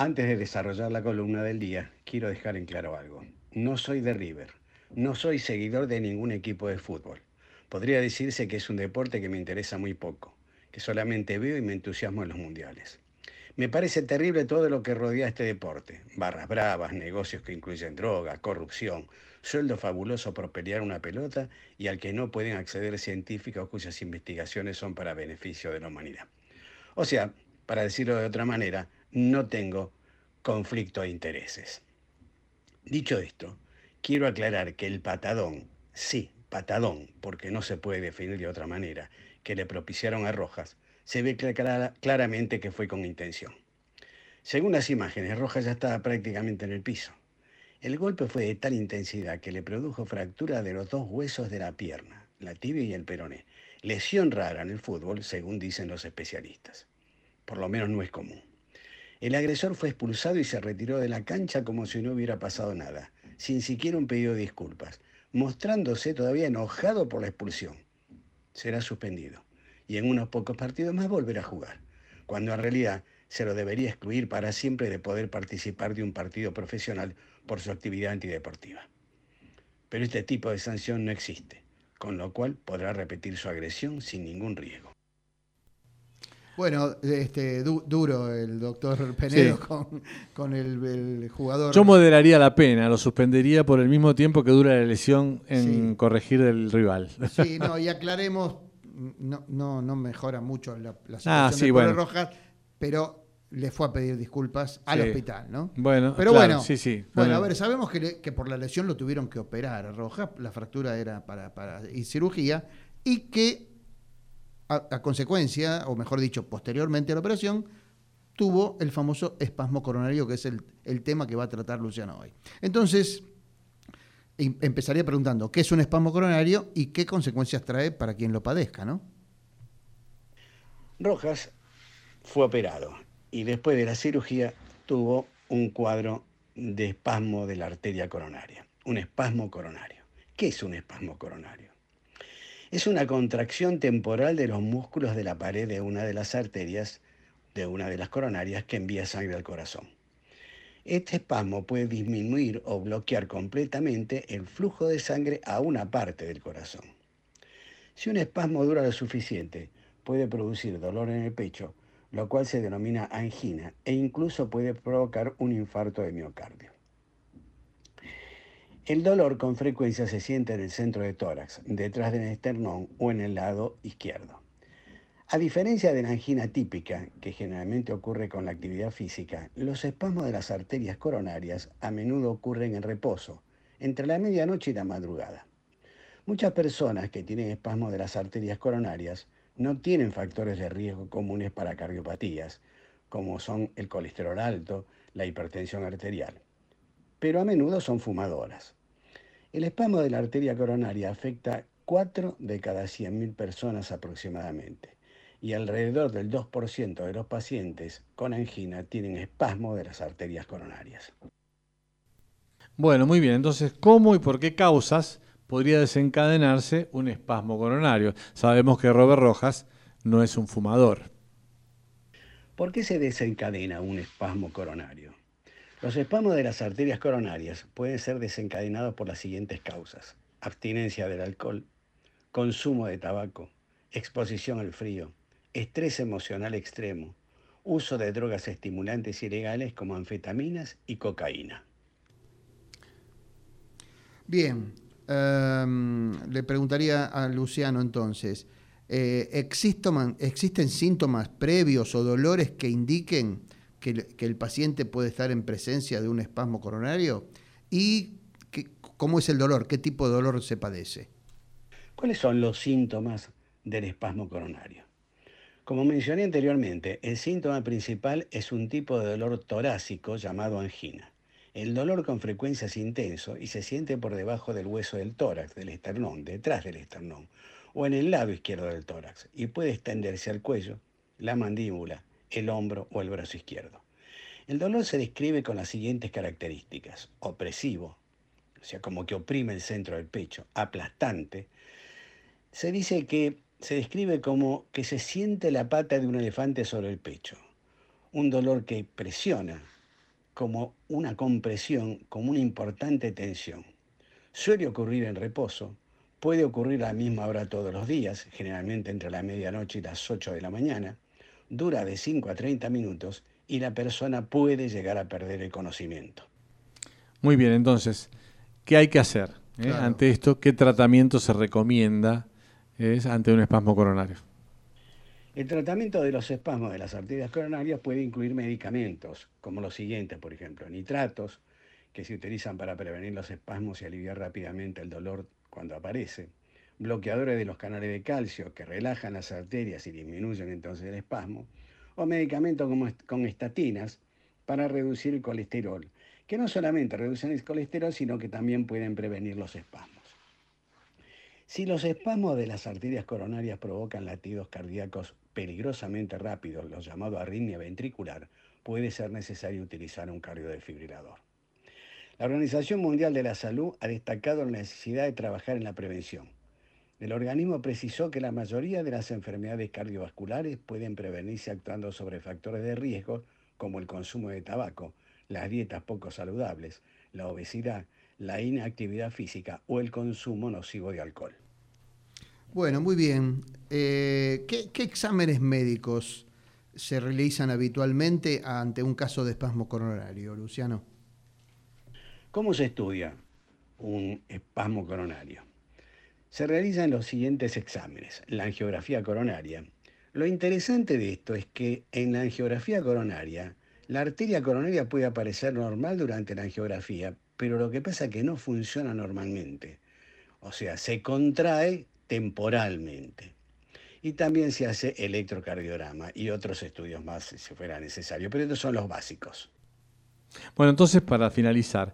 Antes de desarrollar la columna del día, quiero dejar en claro algo. No soy de River, no soy seguidor de ningún equipo de fútbol. Podría decirse que es un deporte que me interesa muy poco que solamente veo y me entusiasmo en los mundiales. Me parece terrible todo lo que rodea este deporte. Barras bravas, negocios que incluyen droga, corrupción, sueldo fabuloso por pelear una pelota y al que no pueden acceder científicos cuyas investigaciones son para beneficio de la humanidad. O sea, para decirlo de otra manera, no tengo conflicto de intereses. Dicho esto, quiero aclarar que el patadón, sí, patadón, porque no se puede definir de otra manera, que le propiciaron a Rojas, se ve claramente que fue con intención. Según las imágenes, Rojas ya estaba prácticamente en el piso. El golpe fue de tal intensidad que le produjo fractura de los dos huesos de la pierna, la tibia y el peroné. Lesión rara en el fútbol, según dicen los especialistas. Por lo menos no es común. El agresor fue expulsado y se retiró de la cancha como si no hubiera pasado nada, sin siquiera un pedido de disculpas, mostrándose todavía enojado por la expulsión será suspendido y en unos pocos partidos más volverá a jugar, cuando en realidad se lo debería excluir para siempre de poder participar de un partido profesional por su actividad antideportiva. Pero este tipo de sanción no existe, con lo cual podrá repetir su agresión sin ningún riesgo. Bueno, este, duro el doctor Penedo con, el, jugador. Yo moderaría la pena, lo suspendería por el mismo tiempo que dura la lesión en corregir del rival. Sí, no, y aclaremos, no, no, no mejora mucho la, la ah, situación de Rojas, pero le fue a pedir disculpas al hospital, ¿no? Bueno, pero bueno, sí, sí. Bueno, a ver, sabemos que, que, por la lesión lo tuvieron que operar a Rojas, la fractura era para, para y cirugía, y que a, consecuencia, o mejor dicho, posteriormente a la operación, tuvo el famoso espasmo coronario, que es el, tema que va a tratar Luciano hoy. Entonces, empezaría preguntando qué es un espasmo coronario y qué consecuencias trae para quien lo padezca, ¿no? Rojas fue operado y después de la cirugía tuvo un cuadro de espasmo de la arteria coronaria, un espasmo coronario. ¿Qué es un espasmo coronario? Es una contracción temporal de los músculos de la pared de una de las arterias de una de las coronarias que envía sangre al corazón. Este espasmo puede disminuir o bloquear completamente el flujo de sangre a una parte del corazón. Si un espasmo dura lo suficiente, puede producir dolor en el pecho, lo cual se denomina angina e incluso puede provocar un infarto de miocardio. El dolor con frecuencia se siente en el centro de tórax, detrás del esternón o en el lado izquierdo. A diferencia de la angina típica, que generalmente ocurre con la actividad física, los espasmos de las arterias coronarias a menudo ocurren en reposo, entre la medianoche y la madrugada. Muchas personas que tienen espasmos de las arterias coronarias no tienen factores de riesgo comunes para cardiopatías, como son el colesterol alto, la hipertensión arterial, pero a menudo son fumadoras. El espasmo de la arteria coronaria afecta 4 de cada 100.000 personas aproximadamente y alrededor del 2% de los pacientes con angina tienen espasmo de las arterias coronarias. Bueno, muy bien. Entonces, ¿cómo y por qué causas podría desencadenarse un espasmo coronario? Sabemos que Robert Rojas no es un fumador. ¿Por qué se desencadena un espasmo coronario? Los espasmos de las arterias coronarias pueden ser desencadenados por las siguientes causas. Abstinencia del alcohol, consumo de tabaco, exposición al frío, estrés emocional extremo, uso de drogas estimulantes ilegales como anfetaminas y cocaína. Bien, em, le preguntaría a Luciano entonces, eh, ¿existen síntomas previos o dolores que indiquen que, el paciente puede estar en presencia de un espasmo coronario? ¿Y cómo es el dolor? ¿Qué tipo de dolor se padece? ¿Cuáles son los síntomas del espasmo coronario? Como mencioné anteriormente, el síntoma principal es un tipo de dolor torácico llamado angina. El dolor con frecuencia es intenso y se siente por debajo del hueso del tórax, del esternón, detrás del esternón, o en el lado izquierdo del tórax, y puede extenderse al cuello, la mandíbula, el hombro o el brazo izquierdo. El dolor se describe con las siguientes características. Opresivo, o sea, como que oprime el centro del pecho, aplastante. Se dice que se describe como que se siente la pata de un elefante sobre el pecho, un dolor que presiona, como una compresión, como una importante tensión. Suele ocurrir en reposo, puede ocurrir a la misma hora todos los días, generalmente entre la medianoche y las 8 de la mañana, dura de 5 a 30 minutos y la persona puede llegar a perder el conocimiento. Muy bien, entonces, ¿qué hay que hacer eh, ante esto? ¿Qué tratamiento se recomienda es ante un espasmo coronario. El tratamiento de los espasmos de las arterias coronarias puede incluir medicamentos, como los siguientes, por ejemplo, nitratos, que se utilizan para prevenir los espasmos y aliviar rápidamente el dolor cuando aparece, bloqueadores de los canales de calcio que relajan las arterias y disminuyen entonces el espasmo, o medicamentos como con estatinas para reducir el colesterol, que no solamente reducen el colesterol, sino que también pueden prevenir los espasmos. Si los espasmos de las arterias coronarias provocan latidos cardíacos peligrosamente rápidos, los llamados arritmia ventricular, puede ser necesario utilizar un cardiodefibrilador. La Organización Mundial de la Salud ha destacado la necesidad de trabajar en la prevención. El organismo precisó que la mayoría de las enfermedades cardiovasculares pueden prevenirse actuando sobre factores de riesgo como el consumo de tabaco, las dietas poco saludables, la obesidad, la inactividad física o el consumo nocivo de alcohol. Bueno, muy bien. Eh, ¿qué, exámenes médicos se realizan habitualmente ante un caso de espasmo coronario, Luciano? ¿Cómo se estudia un espasmo coronario? Se realizan los siguientes exámenes. La angiografía coronaria. Lo interesante de esto es que en la angiografía coronaria, la arteria coronaria puede aparecer normal durante la angiografía, pero lo que pasa es que no funciona normalmente. O sea, se contrae temporalmente. Y también se hace electrocardiograma y otros estudios más si fuera necesario, pero estos son los básicos. Bueno, entonces para finalizar,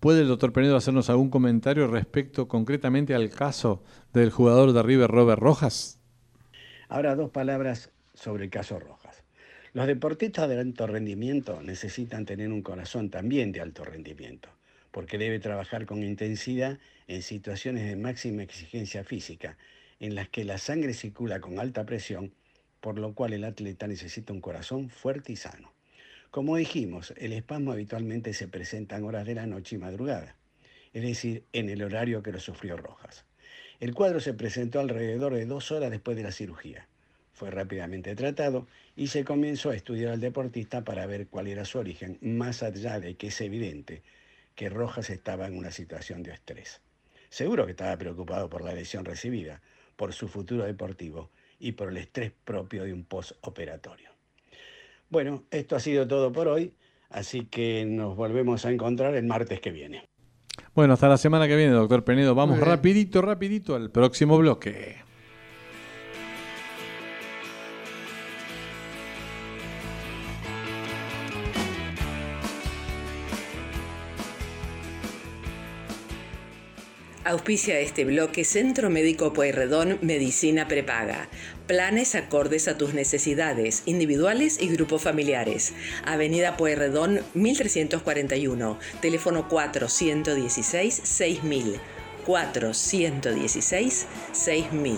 ¿Puede el doctor Penedo hacernos algún comentario respecto concretamente al caso del jugador de River Robert Rojas? Ahora dos palabras sobre el caso Rojas. Los deportistas de alto rendimiento necesitan tener un corazón también de alto rendimiento, porque debe trabajar con intensidad en situaciones de máxima exigencia física, en las que la sangre circula con alta presión, por lo cual el atleta necesita un corazón fuerte y sano. Como dijimos, el espasmo habitualmente se presenta en horas de la noche y madrugada, es decir, en el horario que lo sufrió Rojas. El cuadro se presentó alrededor de dos horas después de la cirugía. Fue rápidamente tratado y se comenzó a estudiar al deportista para ver cuál era su origen, más allá de que es evidente que Rojas estaba en una situación de estrés. Seguro que estaba preocupado por la lesión recibida, por su futuro deportivo y por el estrés propio de un postoperatorio. Bueno, esto ha sido todo por hoy, así que nos volvemos a encontrar el martes que viene. Bueno, hasta la semana que viene, doctor Penedo. Vamos rapidito, rapidito al próximo bloque. Auspicia este bloque Centro Médico Pueyrredón Medicina Prepaga. Planes acordes a tus necesidades, individuales y grupos familiares. Avenida Pueyrredón 1341, teléfono 416 6000. 416 6000.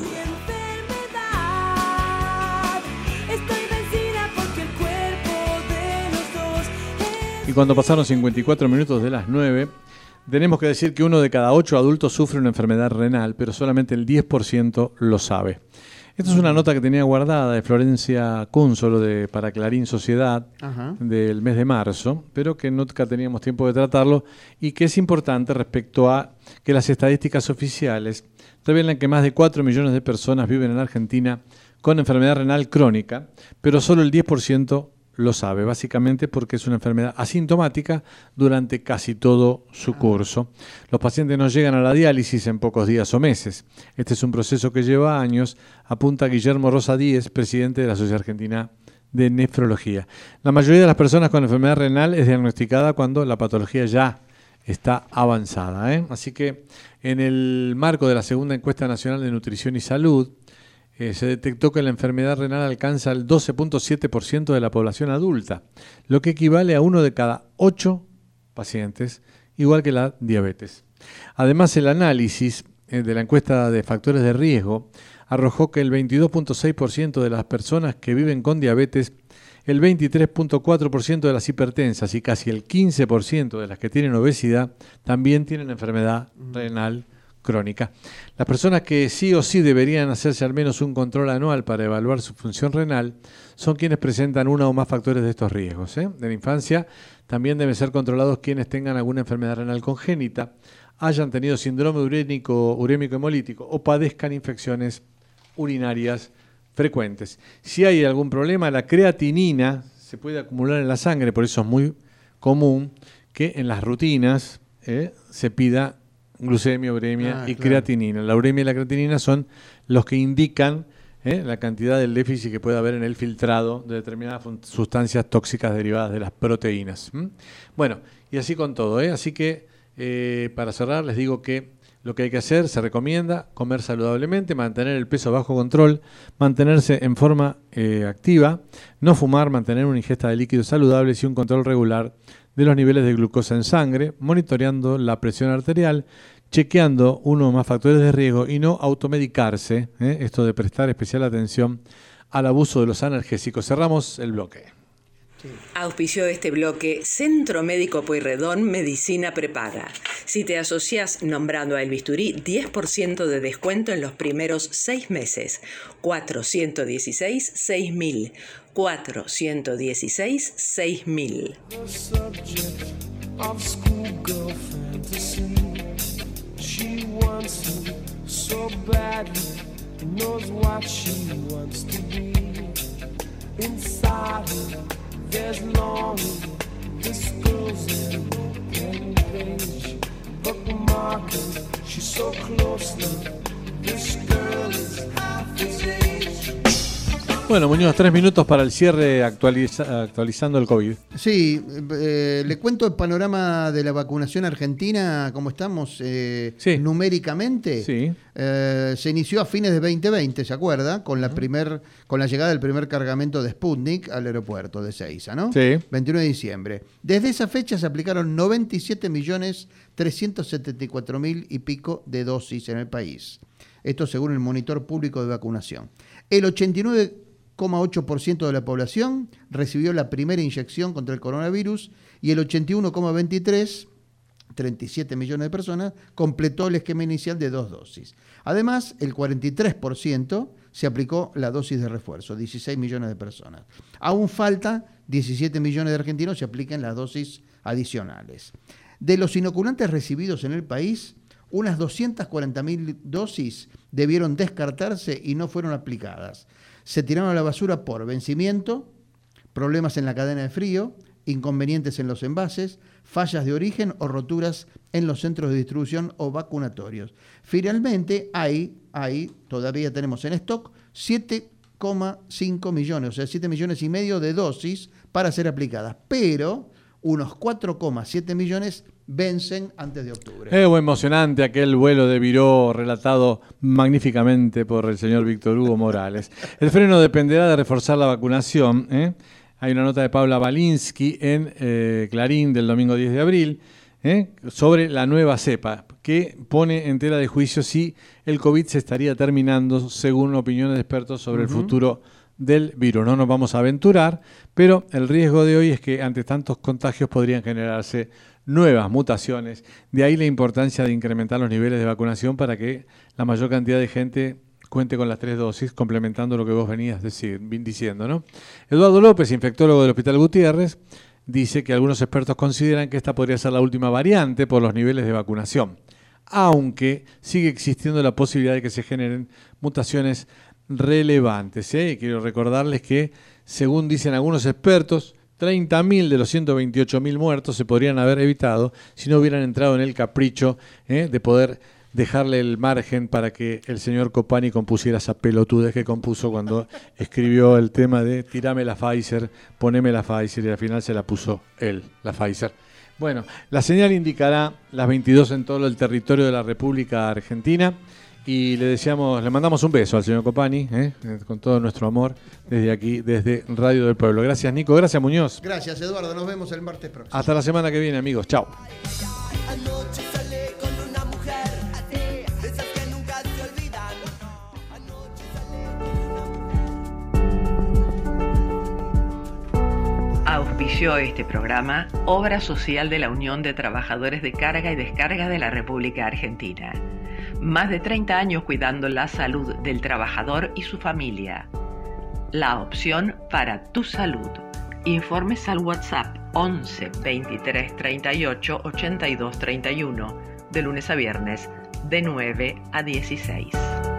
Y cuando pasaron 54 minutos de las 9, tenemos que decir que uno de cada ocho adultos sufre una enfermedad renal, pero solamente el 10% lo sabe. Esta es una nota que tenía guardada de Florencia Cúnsolo de para Clarín Sociedad del mes de marzo, pero que nunca teníamos tiempo de tratarlo y que es importante respecto a que las estadísticas oficiales revelan que más de 4 millones de personas viven en Argentina con enfermedad renal crónica, pero solo el 10% lo sabe, básicamente porque es una enfermedad asintomática durante casi todo su ah. curso. Los pacientes no llegan a la diálisis en pocos días o meses. Este es un proceso que lleva años, apunta Guillermo Rosa Díez, presidente de la Sociedad Argentina de Nefrología. La mayoría de las personas con enfermedad renal es diagnosticada cuando la patología ya está avanzada. ¿eh? Así que en el marco de la segunda encuesta nacional de nutrición y salud, eh, se detectó que la enfermedad renal alcanza el 12.7% de la población adulta, lo que equivale a uno de cada ocho pacientes, igual que la diabetes. Además, el análisis eh, de la encuesta de factores de riesgo arrojó que el 22.6% de las personas que viven con diabetes, el 23.4% de las hipertensas y casi el 15% de las que tienen obesidad también tienen enfermedad renal crónica. Las personas que sí o sí deberían hacerse al menos un control anual para evaluar su función renal son quienes presentan uno o más factores de estos riesgos. ¿eh? De la infancia también deben ser controlados quienes tengan alguna enfermedad renal congénita, hayan tenido síndrome urémico, urémico hemolítico o padezcan infecciones urinarias frecuentes. Si hay algún problema, la creatinina se puede acumular en la sangre, por eso es muy común que en las rutinas ¿eh? se pida glucemia, uremia ah, y creatinina. La uremia y la creatinina son los que indican ¿eh? la cantidad del déficit que puede haber en el filtrado de determinadas sustancias tóxicas derivadas de las proteínas. Bueno, y así con todo. ¿eh? Así que, eh, para cerrar, les digo que lo que hay que hacer, se recomienda comer saludablemente, mantener el peso bajo control, mantenerse en forma activa, no fumar, mantener una ingesta de líquidos saludables y un control regular de los niveles de glucosa en sangre, monitoreando la presión arterial, chequeando uno o más factores de riesgo y no automedicarse, ¿eh? esto de prestar especial atención al abuso de los analgésicos. Cerramos el bloque. Auspició este bloque Centro Médico Pueyrredón Medicina Prepaga. Si te asocias nombrando a El Bisturí, 10% de descuento en los primeros seis meses. 416 6000. 416 6000. There's longing. This girl's an open page. Bookmarking. She's so close. This girl Bueno, Muñoz, tres minutos para el cierre actualizando el COVID. Sí, eh, le cuento el panorama de la vacunación argentina, cómo estamos eh, numéricamente. Sí. Eh, se inició a fines de 2020, ¿se acuerda? Con la, primer, con la llegada del primer cargamento de Sputnik al aeropuerto de Seiza, ¿no? Sí. 21 de diciembre. Desde esa fecha se aplicaron 97 millones mil y pico de dosis en el país. Esto según el monitor público de vacunación. El 89 ciento de la población recibió la primera inyección contra el coronavirus y el 81,23, 37 millones de personas, completó el esquema inicial de dos dosis. Además, el 43% se aplicó la dosis de refuerzo, 16 millones de personas. Aún falta 17 millones de argentinos se apliquen las dosis adicionales. De los inoculantes recibidos en el país, unas 240.000 dosis debieron descartarse y no fueron aplicadas se tiraron a la basura por vencimiento, problemas en la cadena de frío, inconvenientes en los envases, fallas de origen o roturas en los centros de distribución o vacunatorios. Finalmente, hay, hay todavía tenemos en stock 7,5 millones, o sea, 7 millones y medio de dosis para ser aplicadas, pero unos 4,7 millones vencen antes de octubre. Es muy emocionante aquel vuelo de Viró relatado magníficamente por el señor Víctor Hugo Morales. El freno dependerá de reforzar la vacunación. ¿eh? Hay una nota de Paula Balinsky en eh, Clarín del domingo 10 de abril ¿eh? sobre la nueva cepa, que pone en tela de juicio si el COVID se estaría terminando, según opiniones de expertos sobre el futuro del virus. No nos vamos a aventurar, pero el riesgo de hoy es que ante tantos contagios podrían generarse nuevas mutaciones. De ahí la importancia de incrementar los niveles de vacunación para que la mayor cantidad de gente cuente con las tres dosis, complementando lo que vos venías diciendo. ¿no? Eduardo López, infectólogo del Hospital Gutiérrez, dice que algunos expertos consideran que esta podría ser la última variante por los niveles de vacunación, aunque sigue existiendo la posibilidad de que se generen mutaciones relevantes. ¿eh? Quiero recordarles que, según dicen algunos expertos, 30.000 de los 128.000 muertos se podrían haber evitado si no hubieran entrado en el capricho ¿eh? de poder dejarle el margen para que el señor Copani compusiera esa pelotudez que compuso cuando escribió el tema de tirame la Pfizer, poneme la Pfizer y al final se la puso él, la Pfizer. Bueno, la señal indicará las 22 en todo el territorio de la República Argentina. Y le deseamos, le mandamos un beso al señor Copani, ¿eh? con todo nuestro amor, desde aquí, desde Radio del Pueblo. Gracias, Nico. Gracias, Muñoz. Gracias, Eduardo. Nos vemos el martes próximo. Hasta la semana que viene, amigos. Chao. Auspició este programa Obra Social de la Unión de Trabajadores de Carga y Descarga de la República Argentina más de 30 años cuidando la salud del trabajador y su familia. La opción para tu salud. Informes al WhatsApp 11 23 38 82 31 de lunes a viernes de 9 a 16.